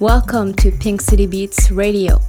Welcome to Pink City Beats Radio.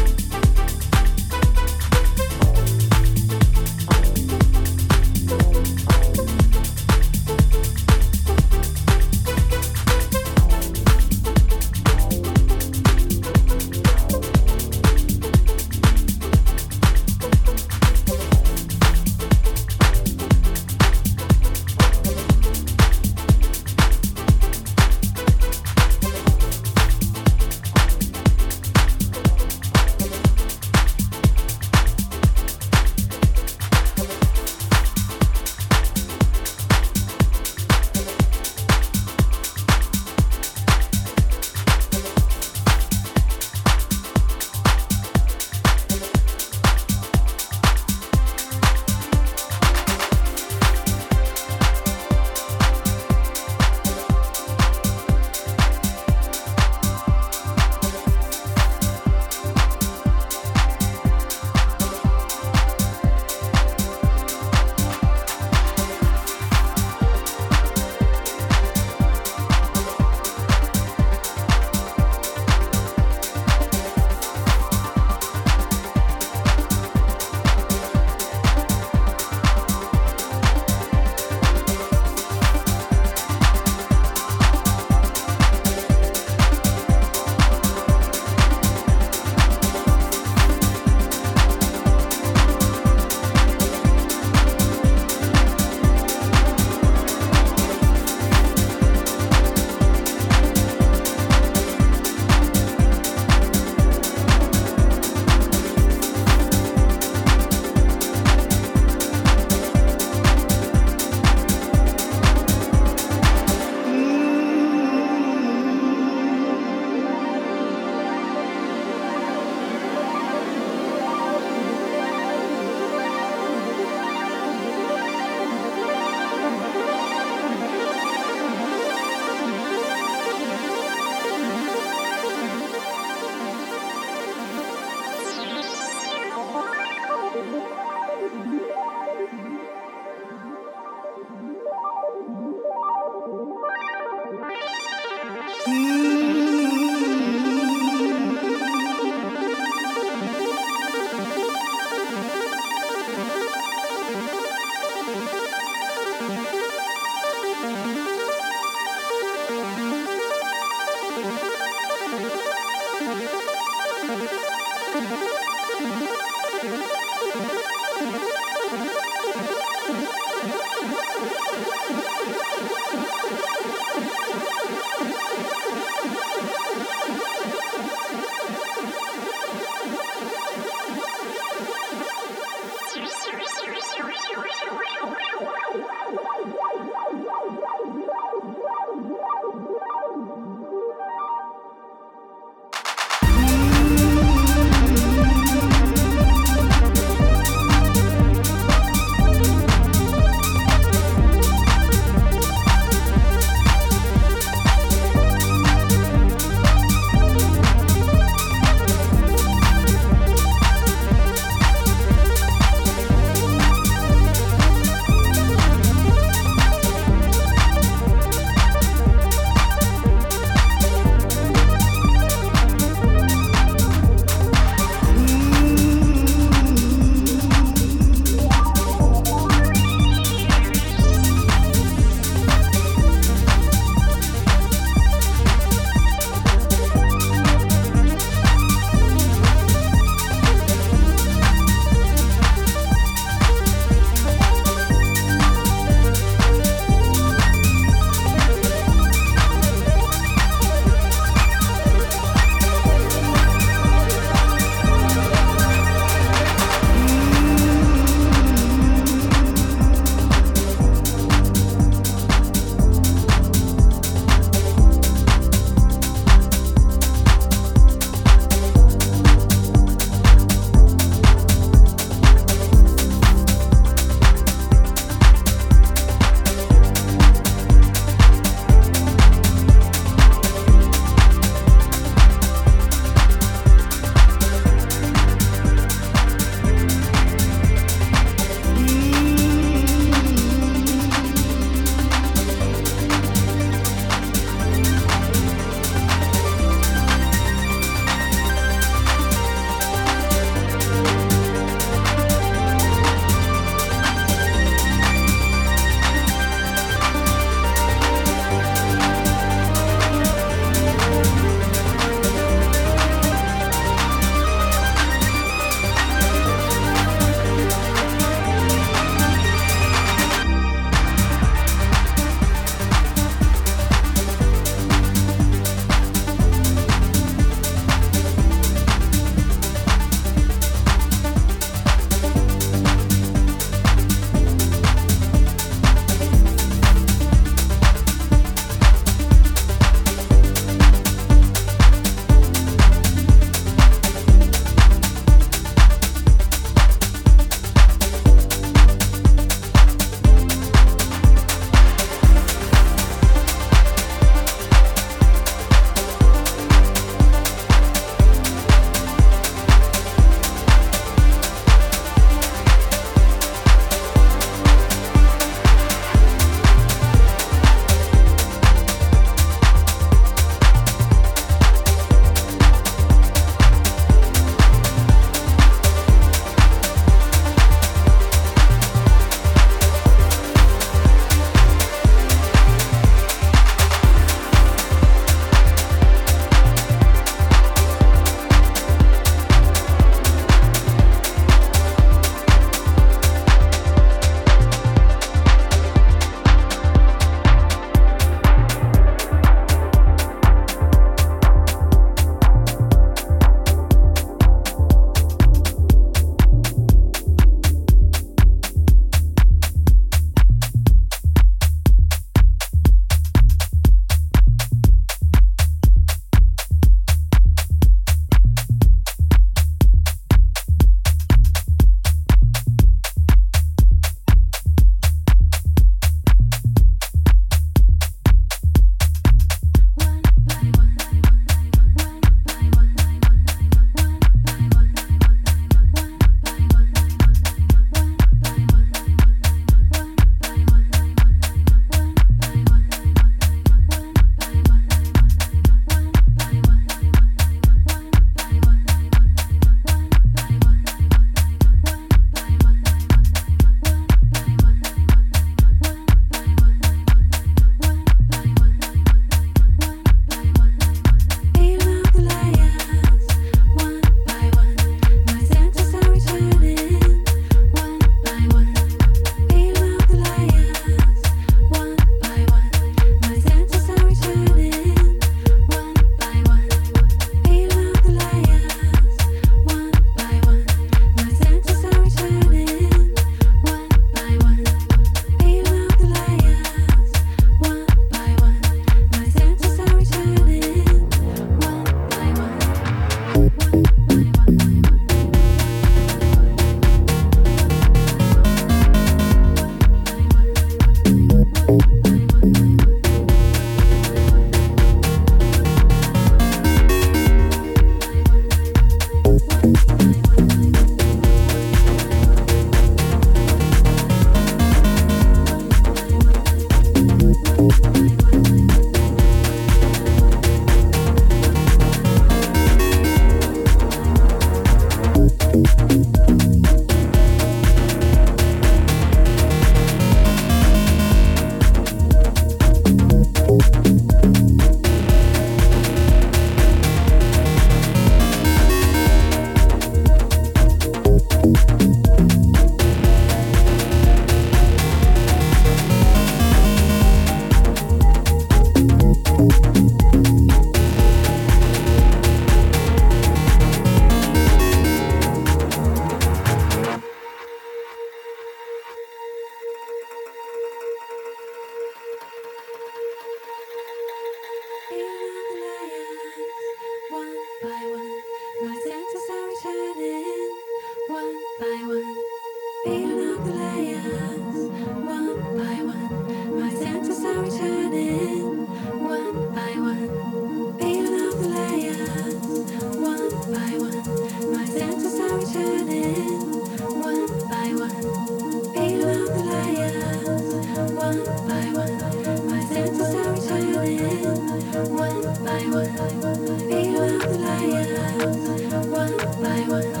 I want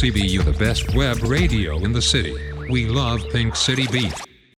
KCBU, the best web radio in the city. We love Pink City Beat.